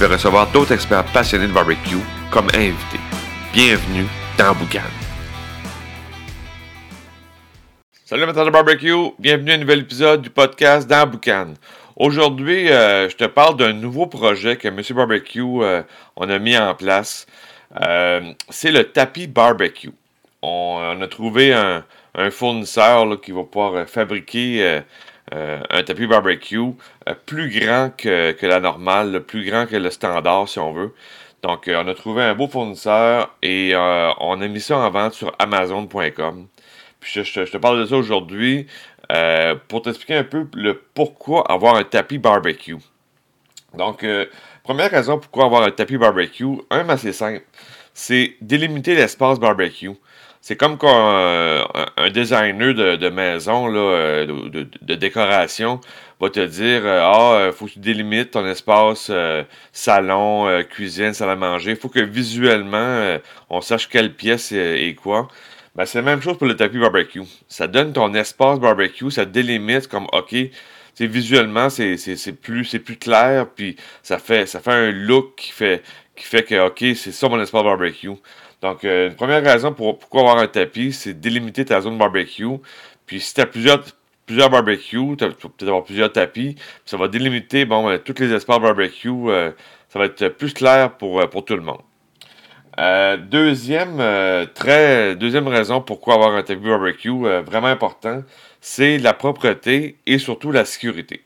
vais recevoir d'autres experts passionnés de barbecue comme invités. Bienvenue dans Boucan. Salut amateurs de barbecue, bienvenue à un nouvel épisode du podcast dans Boucan. Aujourd'hui, euh, je te parle d'un nouveau projet que M. Barbecue euh, on a mis en place. Euh, c'est le tapis barbecue. On, a trouvé un, fournisseur qui va pouvoir fabriquer un tapis barbecue plus grand que, la normale, plus grand que le standard si on veut. Donc, on a trouvé un beau fournisseur et on a mis ça en vente sur Amazon.com. Puis je, te parle de ça aujourd'hui euh, pour t'expliquer un peu le pourquoi avoir un tapis barbecue. Donc, euh, première raison pourquoi avoir un tapis barbecue, un assez simple, c'est délimiter l'espace barbecue. C'est comme quand euh, un, designer de, maison, là, de, décoration, va te dire Ah, il faut que tu délimites ton espace salon, cuisine, salle à manger. Il faut que visuellement, on sache quelle pièce est quoi. Ben, c'est la même chose pour le tapis barbecue. Ça donne ton espace barbecue, ça délimite comme OK. Visuellement, c'est plus, plus clair, puis ça fait, ça fait un look qui fait, qui fait que OK, c'est ça mon espace barbecue. Donc, euh, une première raison pour pourquoi avoir un tapis, c'est délimiter ta zone barbecue. Puis si tu as plusieurs, plusieurs barbecues, tu vas peut-être avoir plusieurs tapis, ça va délimiter bon, euh, tous les espaces barbecue. Euh, ça va être plus clair pour, pour tout le monde. Euh, deuxième, euh, très, deuxième raison pourquoi avoir un tapis barbecue euh, vraiment important, c'est la propreté et surtout la sécurité.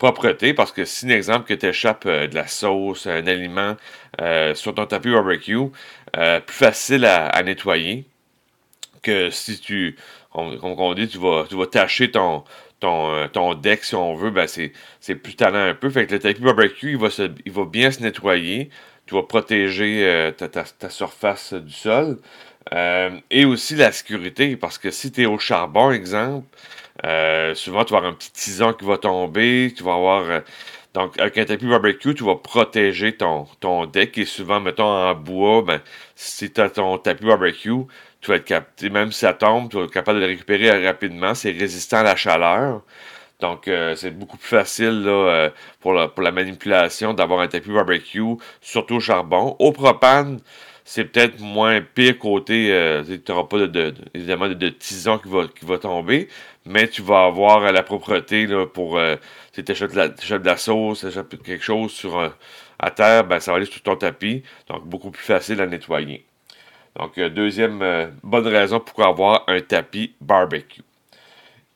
Propreté, parce que si, exemple, que tu échappes de la sauce, un aliment sur ton tapis barbecue, plus facile à, nettoyer que si tu, comme on dit, tu vas, tu vas tâcher ton, ton, ton deck, si on veut, ben c'est plus talent un peu. Fait que le tapis barbecue, il va, il va bien se nettoyer tu vas protéger euh, ta, surface du sol. Euh, et aussi la sécurité, parce que si tu es au charbon, exemple, euh, souvent tu vas avoir un petit tison qui va tomber, tu vas avoir... donc, avec un tapis barbecue, tu vas protéger ton, ton deck et souvent, mettons, en bois, ben, si tu as ton tapis barbecue, tu vas être capté, même si ça tombe, tu vas être capable de le récupérer rapidement. C'est résistant à la chaleur. Donc, euh, c'est beaucoup plus facile euh, pour, la, manipulation d'avoir un tapis barbecue, surtout au charbon. Au propane, c'est peut-être moins pire côté. Euh, tu n'auras pas de, évidemment de, tison qui va, qui va tomber, mais tu vas avoir la propreté là, pour. si tu achètes de, la sauce, tu quelque chose sur, à terre, ben, ça va aller sur ton tapis. Donc, beaucoup plus facile à nettoyer. Donc, deuxième bonne raison pourquoi avoir un tapis barbecue.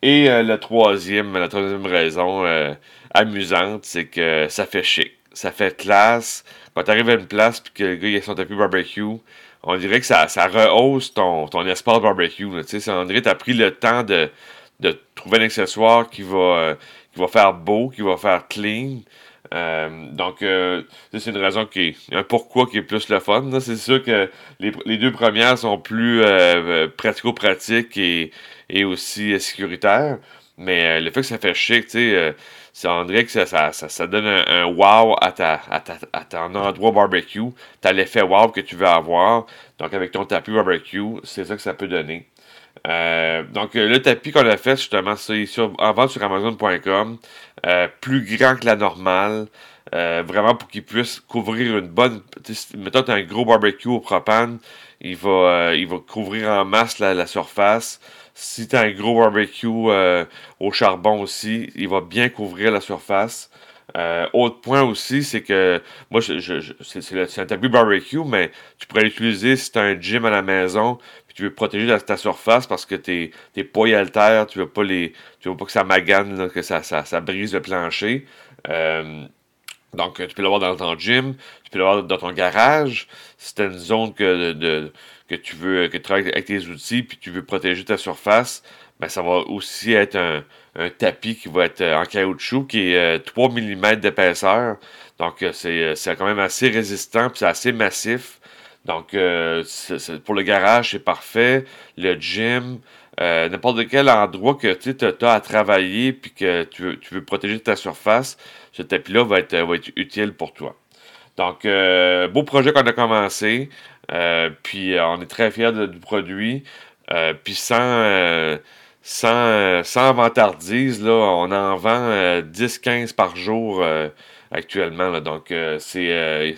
Et euh, la troisième, la troisième raison euh, amusante, c'est que ça fait chic. Ça fait classe. Quand tu arrives à une place et que le gars il a son tapis barbecue, on dirait que ça, ça rehausse ton, ton espace barbecue. on dirait que tu as pris le temps de, de trouver un accessoire qui va, euh, qui va faire beau, qui va faire clean. donc, c'est une raison qui est un pourquoi qui est plus le fun. C'est sûr que les, les, deux premières sont plus pratico-pratiques et, et aussi euh, sécuritaire. Mais euh, le fait que ça fait chic, tu sais, euh, ça que ça, donne un, wow à, ton endroit barbecue. Tu as l'effet wow que tu veux avoir. Donc, avec ton tapis barbecue, c'est ça que ça peut donner. donc, le tapis qu'on a fait, justement, c'est en vente sur Amazon.com. plus grand que la normale. vraiment pour qu'il puisse couvrir une bonne. Mettons, as un gros barbecue au propane. Il va, il va couvrir en masse la, surface. Si tu as un gros barbecue euh, au charbon aussi, il va bien couvrir la surface. Euh, autre point aussi, c'est que moi, je, je, c'est un tapis barbecue, mais tu pourrais l'utiliser si tu as un gym à la maison, puis tu veux protéger ta, surface parce que tes, tes poids tu veux pas les. Tu veux pas que ça magane, que ça, ça, ça, brise le plancher. Euh, donc, tu peux l'avoir dans ton gym, tu peux l'avoir dans ton garage. Si tu une zone que tu veux que tu travailles avec tes outils puis tu veux protéger ta surface, ben ça va aussi être un tapis qui va être en caoutchouc qui est 3 mm d'épaisseur. Donc, c'est quand même assez résistant, puis c'est assez massif. Donc, pour le garage, c'est parfait. Le gym, n'importe quel endroit que tu as à travailler puis que tu veux, protéger ta surface, ce tapis-là va être, utile pour toi. Donc, euh, beau projet qu'on a commencé. Euh, puis euh, on est très fiers du produit. puis sans, sans, sans vantardise, là, on en vend 10-15 par jour actuellement. Donc, c'est,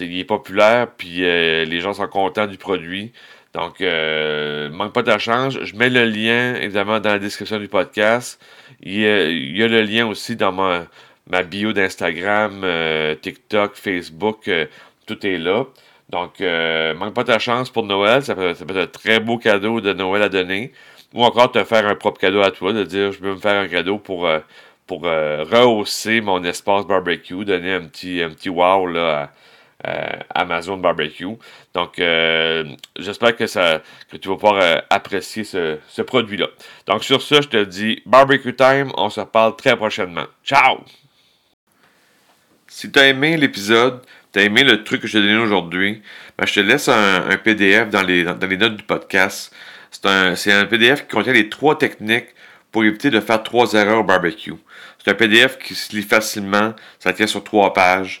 il populaire, puis les gens sont contents du produit. Donc, manque pas de change. Je mets le lien, évidemment, dans la description du podcast. Il y a, le lien aussi dans ma, bio d'Instagram, euh, TikTok, Facebook, euh, tout est là. Donc, euh, manque pas ta chance pour Noël. Ça peut, être un très beau cadeau de Noël à donner. Ou encore te faire un propre cadeau à toi, de dire je veux me faire un cadeau pour, pour rehausser mon espace barbecue, donner un petit, un petit wow là, à Amazon Barbecue. Donc, j'espère que, tu vas pouvoir apprécier ce, produit-là. Donc, sur ce, je te dis barbecue time. On se reparle très prochainement. Ciao! Si tu as aimé l'épisode, tu as aimé le truc que je t'ai donné aujourd'hui, ben, je te laisse un, PDF dans les, notes du podcast. C'est un, PDF qui contient les trois techniques pour éviter de faire trois erreurs au barbecue. C'est un PDF qui se lit facilement, ça tient sur trois pages.